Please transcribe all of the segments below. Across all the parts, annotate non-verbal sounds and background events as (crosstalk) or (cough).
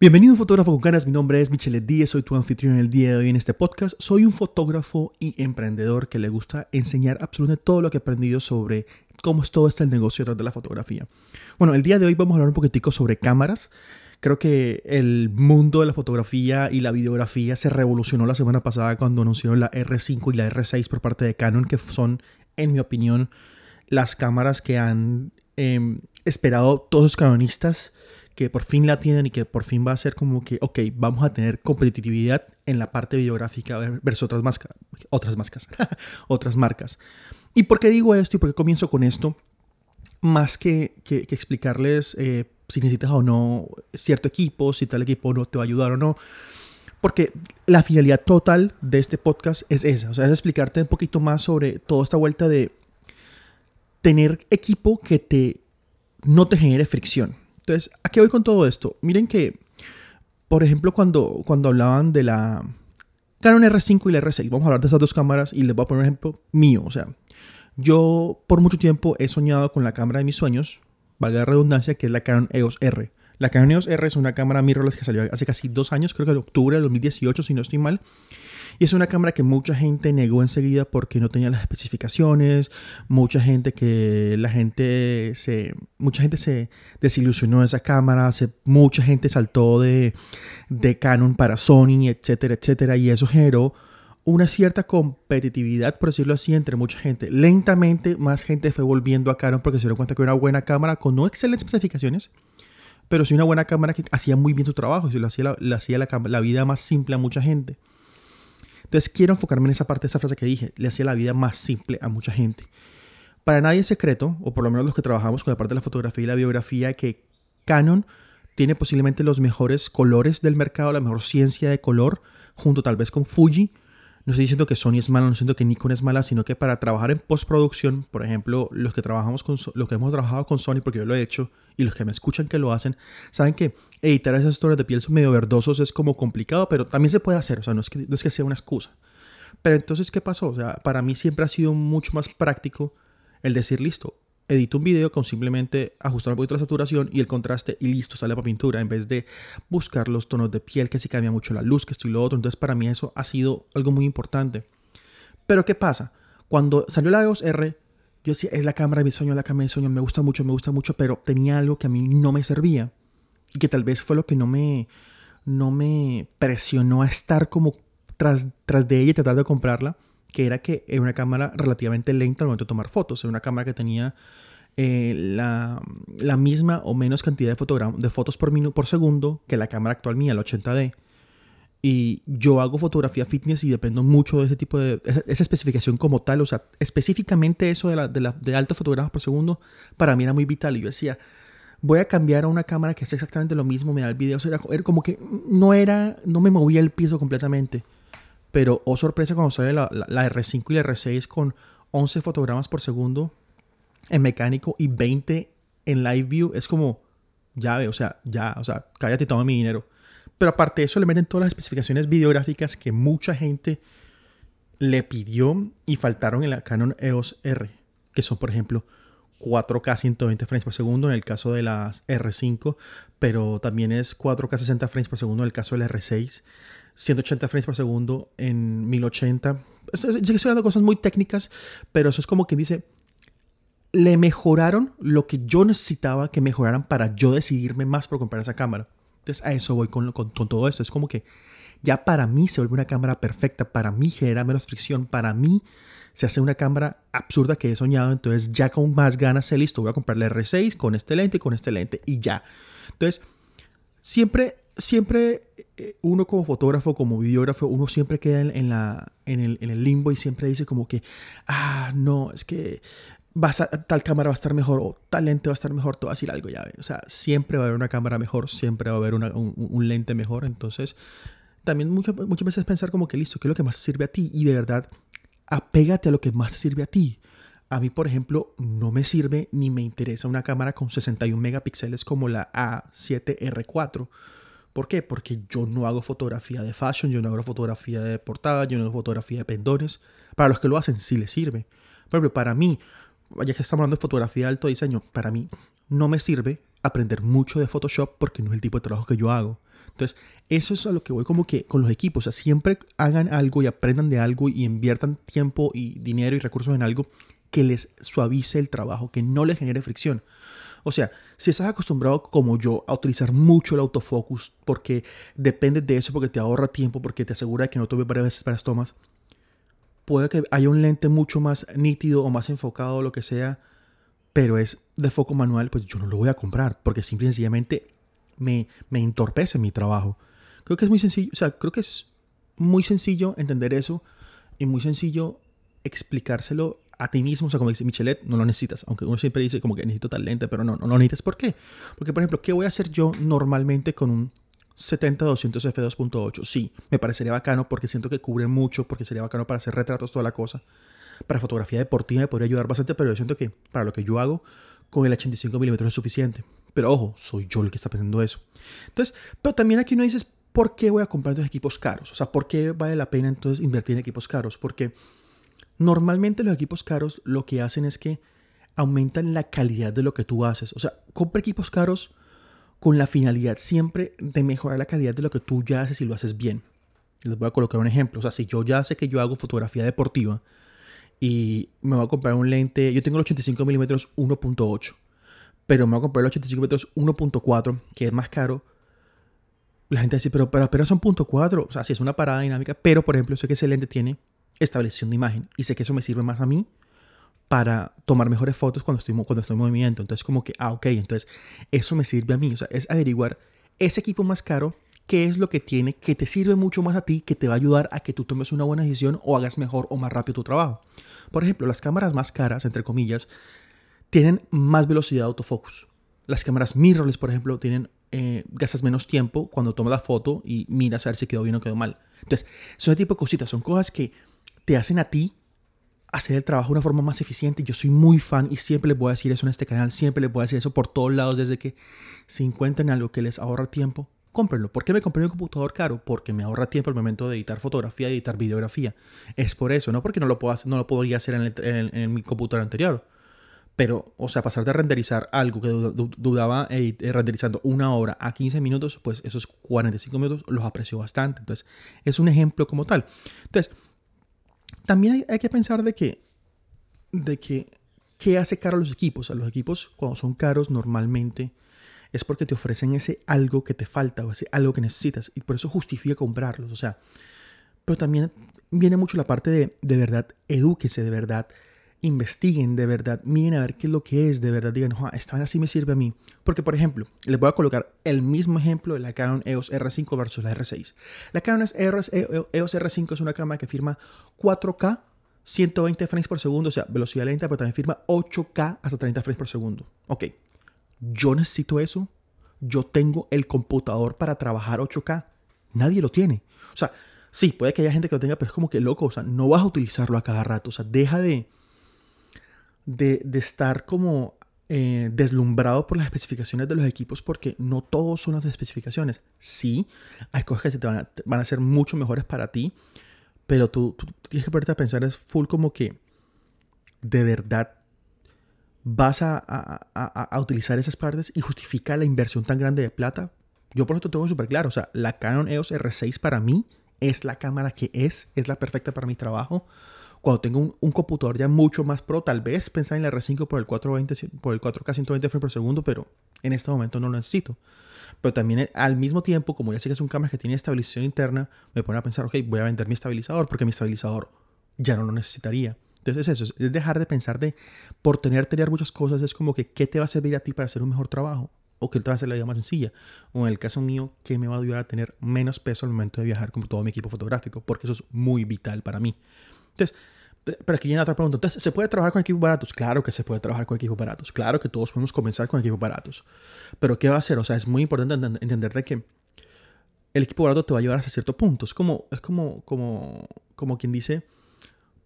Bienvenido Fotógrafo con Ganas, mi nombre es Michelle Díaz, soy tu anfitrión el día de hoy en este podcast. Soy un fotógrafo y emprendedor que le gusta enseñar absolutamente todo lo que he aprendido sobre cómo es todo este negocio detrás de la fotografía. Bueno, el día de hoy vamos a hablar un poquitico sobre cámaras. Creo que el mundo de la fotografía y la videografía se revolucionó la semana pasada cuando anunciaron la R5 y la R6 por parte de Canon, que son, en mi opinión, las cámaras que han em, esperado todos los canonistas que por fin la tienen y que por fin va a ser como que, ok, vamos a tener competitividad en la parte videográfica versus otras, marcas, otras, marcas, (laughs) otras marcas. ¿Y por qué digo esto y por qué comienzo con esto? Más que, que, explicarles eh, si necesitas o no cierto equipo, si tal equipo no te va a ayudar o no. Porque la finalidad total de este podcast es esa, o sea, es explicarte un poquito más sobre toda esta vuelta de tener equipo que te no te genere fricción. Entonces, ¿a qué voy con todo esto? Miren que, por ejemplo, cuando, cuando hablaban de la Canon R5 y la R6, vamos a hablar de esas dos cámaras y les voy a poner un ejemplo mío. O sea, yo por mucho tiempo he soñado con la cámara de mis sueños, valga la redundancia, que es la Canon EOS R. La Canon EOS R es una cámara mirrorless que salió hace casi dos años, creo que en octubre de 2018, si no estoy mal. Y es una cámara que mucha gente negó enseguida porque no tenía las especificaciones, mucha gente que la gente se, mucha gente se desilusionó de esa cámara, se, mucha gente saltó de, de Canon para Sony, etcétera, etcétera, y eso generó una cierta competitividad, por decirlo así, entre mucha gente. Lentamente más gente fue volviendo a Canon porque se dieron cuenta que era una buena cámara con no excelentes especificaciones, pero sí una buena cámara que hacía muy bien su trabajo, y lo hacía, la, hacía la, la vida más simple a mucha gente. Entonces quiero enfocarme en esa parte de esa frase que dije, le hacía la vida más simple a mucha gente. Para nadie es secreto, o por lo menos los que trabajamos con la parte de la fotografía y la biografía, que Canon tiene posiblemente los mejores colores del mercado, la mejor ciencia de color, junto tal vez con Fuji, no estoy diciendo que Sony es mala, no estoy diciendo que Nikon es mala, sino que para trabajar en postproducción, por ejemplo, los que trabajamos con los que hemos trabajado con Sony, porque yo lo he hecho, y los que me escuchan que lo hacen, saben que editar esos tonos de piel medio verdosos es como complicado, pero también se puede hacer, o sea, no es que, no es que sea una excusa. Pero entonces, ¿qué pasó? O sea, para mí siempre ha sido mucho más práctico el decir, listo, edito un video con simplemente ajustar un poquito la saturación y el contraste y listo, sale para pintura, en vez de buscar los tonos de piel, que si cambia mucho la luz, que esto y lo otro. Entonces para mí eso ha sido algo muy importante. Pero ¿qué pasa? Cuando salió la EOS R, yo decía, es la cámara de mi sueño, la cámara de mi sueño, me gusta mucho, me gusta mucho, pero tenía algo que a mí no me servía y que tal vez fue lo que no me, no me presionó a estar como tras, tras de ella y tratar de comprarla que era que era una cámara relativamente lenta al momento de tomar fotos. Era una cámara que tenía eh, la, misma o menos cantidad de, de fotos por, minuto, por segundo que la cámara actual mía, la 80D. Y yo hago fotografía fitness y dependo mucho de ese tipo de... Esa, especificación como tal, o sea, específicamente eso de, la, de, la, de alto fotogramas por segundo, para mí era muy vital. Y yo decía, voy a cambiar a una cámara que hace exactamente lo mismo, me da el video. O sea, era como que no era, no me movía el piso completamente. Pero, oh sorpresa, cuando sale la, la, R5 y la R6 con 11 fotogramas por segundo en mecánico y 20 en live view, es como, ya ve, o sea, ya, o sea, cállate y toma mi dinero. Pero aparte de eso, le meten todas las especificaciones videográficas que mucha gente le pidió y faltaron en la Canon EOS R, que son, por ejemplo, 4K 120 frames por segundo en el caso de la R5, pero también es 4K 60 frames por segundo en el caso de la R6. 180 frames por segundo en 1080. Yo estoy hablando cosas muy técnicas, pero eso es como que dice, le mejoraron lo que yo necesitaba que mejoraran para yo decidirme más por comprar esa cámara. Entonces a eso voy con, con, todo esto. Es como que ya para mí se vuelve una cámara perfecta, para mí genera menos fricción, para mí se hace una cámara absurda que he soñado, entonces ya con más ganas sé listo, voy a comprar la R6 con este lente y con este lente y ya. Entonces, siempre siempre eh, uno como fotógrafo, como videógrafo, uno siempre queda en, la, en, el, limbo y siempre dice como que, ah, no, es que vas a, tal cámara va a estar mejor o tal lente va a estar mejor, te voy a decir algo ya. O sea, siempre va a haber una cámara mejor, siempre va a haber un, lente mejor. Entonces, también muchas, muchas veces pensar como que listo, ¿qué es lo que más sirve a ti? Y de verdad, apégate a lo que más te sirve a ti. A mí, por ejemplo, no me sirve ni me interesa una cámara con 61 megapíxeles como la A7R4 ¿Por qué? Porque yo no hago fotografía de fashion, yo no hago fotografía de portada, yo no hago fotografía de pendones. Para los que lo hacen, sí les sirve. Por ejemplo, para mí, ya que estamos hablando de fotografía de alto diseño, para mí no me sirve aprender mucho de Photoshop porque no es el tipo de trabajo que yo hago. Entonces, eso es a lo que voy como que con los equipos. O sea, siempre hagan algo y aprendan de algo y inviertan tiempo y dinero y recursos en algo que les suavice el trabajo, que no les genere fricción. O sea, si estás acostumbrado como yo a utilizar mucho el autofocus porque depende de eso, porque te ahorra tiempo, porque te asegura que no tomes varias veces para las tomas, puede que haya un lente mucho más nítido o más enfocado o lo que sea, pero es de foco manual, pues yo no lo voy a comprar porque simple y sencillamente me, me entorpece mi trabajo. Creo que es muy sencillo, o sea, creo que es muy sencillo entender eso y muy sencillo explicárselo a ti mismo, o sea, como dice Michelet, no lo necesitas, aunque uno siempre dice como que necesito tal lente, pero no, no lo necesitas. ¿Por qué? Porque, por ejemplo, ¿qué voy a hacer yo normalmente con un 70-200 f2.8? Sí, me parecería bacano porque siento que cubre mucho, porque sería bacano para hacer retratos, toda la cosa. Para fotografía deportiva me podría ayudar bastante, pero yo siento que para lo que yo hago, con el 85 mm es suficiente. Pero ojo, soy yo el que está pensando eso. Entonces, pero también aquí uno dice, ¿por qué voy a comprar estos equipos caros? O sea, ¿por qué vale la pena entonces invertir en equipos caros? Porque Normalmente los equipos caros lo que hacen es que aumentan la calidad de lo que tú haces. O sea, compra equipos caros con la finalidad siempre de mejorar la calidad de lo que tú ya haces y lo haces bien. Les voy a colocar un ejemplo. O sea, si yo ya sé que yo hago fotografía deportiva y me voy a comprar un lente, yo tengo el 85 mm 1.8, pero me voy a comprar el 85 mm 1.4, que es más caro. La gente dice, pero, pero, pero son .4, o sea, si es una parada dinámica, pero por ejemplo, sé que ese lente tiene establección de imagen. Y sé que eso me sirve más a mí para tomar mejores fotos cuando estoy, cuando estoy en movimiento. Entonces, como que, ah, ok, entonces eso me sirve a mí. O sea, es averiguar ese equipo más caro, qué es lo que tiene, que te sirve mucho más a ti, que te va a ayudar a que tú tomes una buena decisión o hagas mejor o más rápido tu trabajo. Por ejemplo, las cámaras más caras, entre comillas, tienen más velocidad de autofocus. Las cámaras mirrorless, por ejemplo, tienen eh, gastas menos tiempo cuando tomas la foto y miras a ver si quedó bien o quedó mal. Entonces, son ese tipo de cositas, son cosas que te hacen a ti hacer el trabajo de una forma más eficiente. Yo soy muy fan y siempre les voy a decir eso en este canal, siempre les voy a decir eso por todos lados, desde que si encuentran algo que les ahorra tiempo, cómprenlo. ¿Por qué me compré un computador caro? Porque me ahorra tiempo al momento de editar fotografía y editar videografía. Es por eso, no porque no lo, puedo hacer, no lo podría hacer en, mi computador anterior. Pero, o sea, pasar de renderizar algo que dudaba eh, renderizando una hora a 15 minutos, pues esos 45 minutos los aprecio bastante. Entonces, es un ejemplo como tal. Entonces, también hay, que pensar de que, de que, ¿qué hace caro a los equipos? A los equipos, cuando son caros, normalmente es porque te ofrecen ese algo que te falta o ese algo que necesitas. Y por eso justifica comprarlos. O sea, pero también viene mucho la parte de, de verdad, edúquese de verdad investiguen de verdad, miren a ver qué es lo que es de verdad, digan, esta así me sirve a mí. Porque, por ejemplo, les voy a colocar el mismo ejemplo de la Canon EOS R5 versus la R6. La Canon EOS, EOS R5 es una cámara que firma 4K 120 frames por segundo, o sea, velocidad lenta, pero también firma 8K hasta 30 frames por segundo. Ok, yo necesito eso. Yo tengo el computador para trabajar 8K. Nadie lo tiene. O sea, sí, puede que haya gente que lo tenga, pero es como que loco. O sea, no vas a utilizarlo a cada rato. O sea, deja de, de, estar como eh, deslumbrado por las especificaciones de los equipos porque no todos son las especificaciones. Sí, hay cosas que te van, a, van a ser mucho mejores para ti, pero tú, tienes que ponerte a pensar, es full como que de verdad vas a, a, utilizar esas partes y justifica la inversión tan grande de plata. Yo por eso tengo súper claro, o sea, la Canon EOS R6 para mí es la cámara que es, es la perfecta para mi trabajo cuando tengo un, computador ya mucho más pro, tal vez pensar en la R5 por el 420, por el 4K 120 frames por segundo, pero en este momento no lo necesito. Pero también eh, al mismo tiempo, como ya sé que es un cámara que tiene estabilización interna, me pone a pensar, ok, voy a vender mi estabilizador porque mi estabilizador ya no lo necesitaría. Entonces eso, es dejar de pensar de, por tener, tener muchas cosas, es como que, ¿qué te va a servir a ti para hacer un mejor trabajo? O qué te va a hacer la vida más sencilla. O en el caso mío, ¿qué me va a ayudar a tener menos peso al momento de viajar con todo mi equipo fotográfico? Porque eso es muy vital para mí. Entonces, pero aquí viene otra pregunta. Entonces, ¿se puede trabajar con equipos baratos? Claro que se puede trabajar con equipos baratos. Claro que todos podemos comenzar con equipos baratos. Pero ¿qué va a hacer? O sea, es muy importante entender de que el equipo barato te va a llevar hasta cierto punto. Es como, es como, como, como quien dice,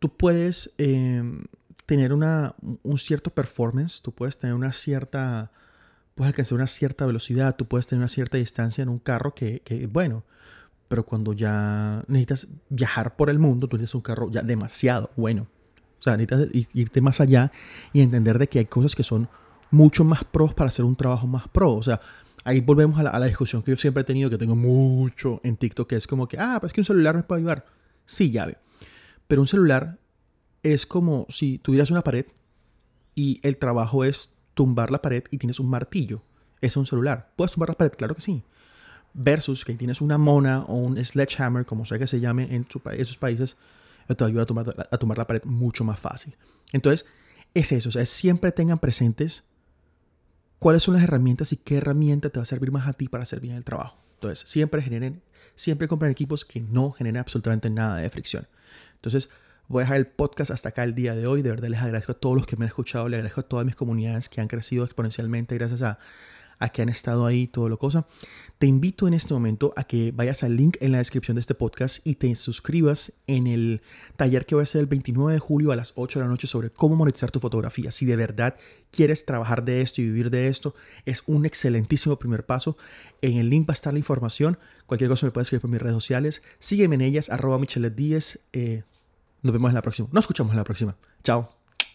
tú puedes em, tener una, un cierto performance, tú puedes tener una cierta, puedes alcanzar una cierta velocidad, tú puedes tener una cierta distancia en un carro que, que bueno, pero cuando ya necesitas viajar por el mundo, tú necesitas un carro ya demasiado bueno. O sea, necesitas irte más allá y entender de que hay cosas que son mucho más pros para hacer un trabajo más pro. O sea, ahí volvemos a la, discusión que yo siempre he tenido, que tengo mucho en TikTok, que es como que, ah, pues que un celular me puede ayudar. Sí, llave. Pero un celular es como si tuvieras una pared y el trabajo es tumbar la pared y tienes un martillo. Es un celular. ¿Puedes tumbar la pared? Claro que sí. Versus que tienes una mona o un sledgehammer, como sea que se llame en, esos países, te ayuda a tumbar, a tumbar la pared mucho más fácil. Entonces, es eso. O sea, siempre tengan presentes cuáles son las herramientas y qué herramienta te va a servir más a ti para hacer bien el trabajo. Entonces, siempre generen, siempre compren equipos que no generen absolutamente nada de fricción. Entonces, voy a dejar el podcast hasta acá el día de hoy. De verdad les agradezco a todos los que me han escuchado, les agradezco a todas mis comunidades que han crecido exponencialmente gracias a, a que han estado ahí, todo lo cosa. Te invito en este momento a que vayas al link en la descripción de este podcast y te suscribas en el taller que voy a hacer el 29 de julio a las 8 de la noche sobre cómo monetizar tu fotografía. Si de verdad quieres trabajar de esto y vivir de esto, es un excelentísimo primer paso. En el link va a estar la información. Cualquier cosa me puedes escribir por mis redes sociales. Sígueme en ellas, arroba Michelet Díez. Eh, nos vemos en la próxima. Nos escuchamos en la próxima. Chao.